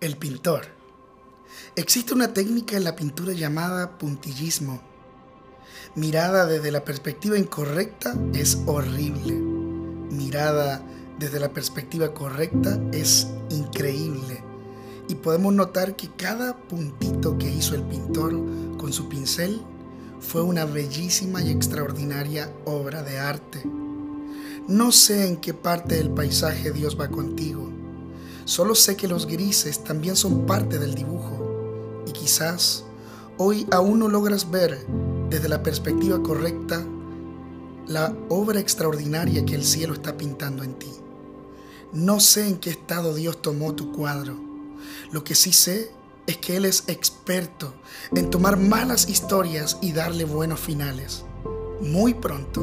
El pintor. Existe una técnica en la pintura llamada puntillismo. Mirada desde la perspectiva incorrecta es horrible. Mirada desde la perspectiva correcta es increíble. Y podemos notar que cada puntito que hizo el pintor con su pincel fue una bellísima y extraordinaria obra de arte. No sé en qué parte del paisaje Dios va contigo Solo sé que los grises también son parte del dibujo y quizás hoy aún no logras ver desde la perspectiva correcta la obra extraordinaria que el cielo está pintando en ti. No sé en qué estado Dios tomó tu cuadro. Lo que sí sé es que Él es experto en tomar malas historias y darle buenos finales. Muy pronto,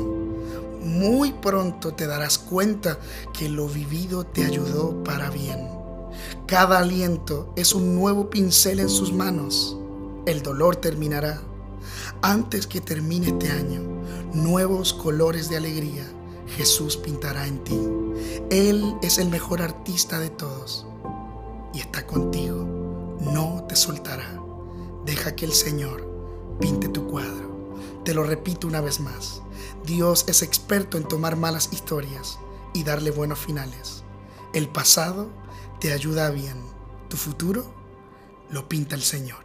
muy pronto te darás cuenta que lo vivido te ayudó para bien. Cada aliento es un nuevo pincel en sus manos. El dolor terminará. Antes que termine este año, nuevos colores de alegría Jesús pintará en ti. Él es el mejor artista de todos y está contigo. No te soltará. Deja que el Señor pinte tu cuadro. Te lo repito una vez más. Dios es experto en tomar malas historias y darle buenos finales. El pasado te ayuda bien. Tu futuro lo pinta el Señor.